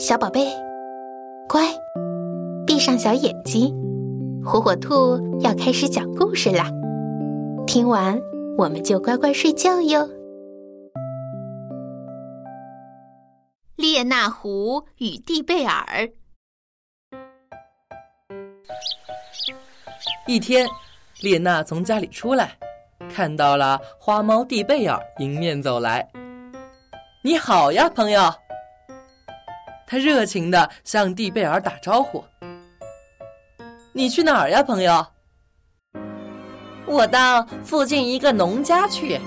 小宝贝，乖，闭上小眼睛，火火兔要开始讲故事啦。听完我们就乖乖睡觉哟。列那狐与蒂贝尔。一天，列娜从家里出来，看到了花猫蒂贝尔迎面走来。“你好呀，朋友！”他热情的向蒂贝尔打招呼。“你去哪儿呀，朋友？”“我到附近一个农家去。”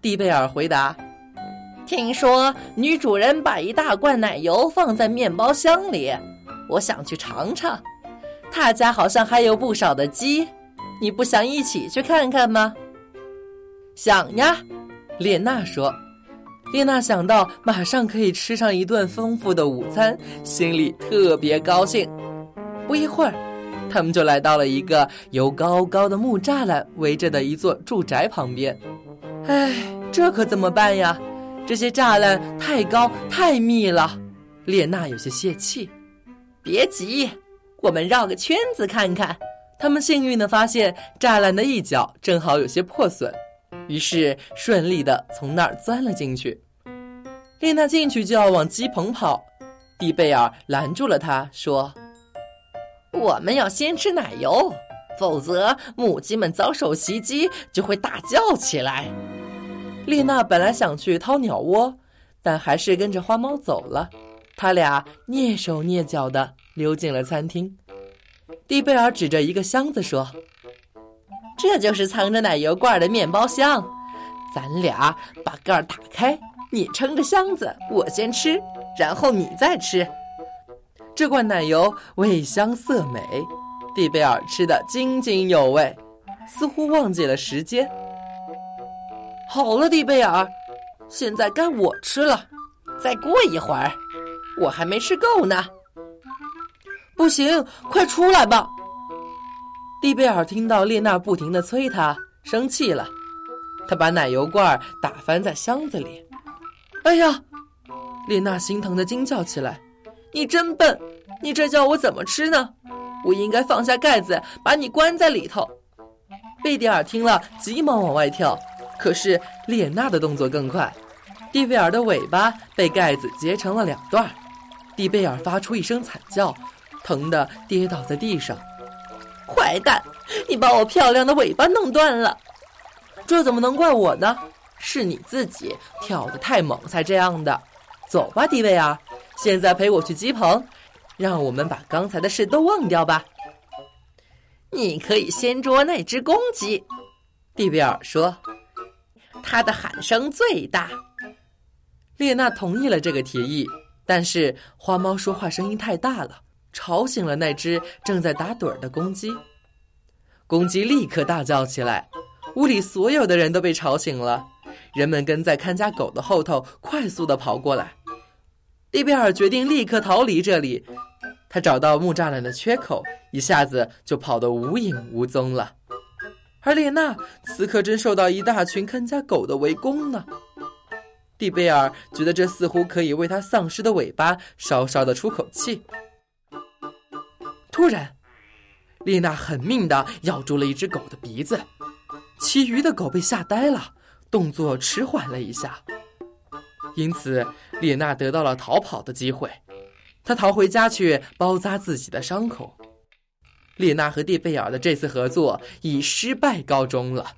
蒂贝尔回答。“听说女主人把一大罐奶油放在面包箱里，我想去尝尝。他家好像还有不少的鸡，你不想一起去看看吗？”“想呀。”列娜说。列娜想到马上可以吃上一顿丰富的午餐，心里特别高兴。不一会儿，他们就来到了一个由高高的木栅栏围着的一座住宅旁边。唉，这可怎么办呀？这些栅栏太高太密了。列娜有些泄气。别急，我们绕个圈子看看。他们幸运地发现栅栏的一角正好有些破损，于是顺利地从那儿钻了进去。丽娜进去就要往鸡棚跑，蒂贝尔拦住了她，说：“我们要先吃奶油，否则母鸡们遭受袭击就会大叫起来。”丽娜本来想去掏鸟窝，但还是跟着花猫走了。他俩蹑手蹑脚地溜进了餐厅。蒂贝尔指着一个箱子说：“这就是藏着奶油罐的面包箱，咱俩把盖儿打开。”你撑着箱子，我先吃，然后你再吃。这罐奶油味香色美，蒂贝尔吃得津津有味，似乎忘记了时间。好了，蒂贝尔，现在该我吃了。再过一会儿，我还没吃够呢。不行，快出来吧！蒂贝尔听到列娜不停地催他，生气了。他把奶油罐打翻在箱子里。哎呀！列娜心疼的惊叫起来：“你真笨！你这叫我怎么吃呢？我应该放下盖子，把你关在里头。”贝蒂尔听了，急忙往外跳，可是列娜的动作更快，蒂贝尔的尾巴被盖子截成了两段。蒂贝尔发出一声惨叫，疼得跌倒在地上。坏蛋，你把我漂亮的尾巴弄断了！这怎么能怪我呢？是你自己跳得太猛才这样的。走吧，蒂贝尔，现在陪我去鸡棚，让我们把刚才的事都忘掉吧。你可以先捉那只公鸡，蒂贝尔说，它的喊声最大。列娜同意了这个提议，但是花猫说话声音太大了，吵醒了那只正在打盹儿的公鸡。公鸡立刻大叫起来，屋里所有的人都被吵醒了。人们跟在看家狗的后头，快速的跑过来。蒂贝尔决定立刻逃离这里。他找到木栅栏的缺口，一下子就跑得无影无踪了。而列娜此刻正受到一大群看家狗的围攻呢。蒂贝尔觉得这似乎可以为他丧失的尾巴稍稍的出口气。突然，丽娜狠命的咬住了一只狗的鼻子，其余的狗被吓呆了。动作迟缓了一下，因此丽娜得到了逃跑的机会。她逃回家去包扎自己的伤口。丽娜和蒂贝尔的这次合作以失败告终了。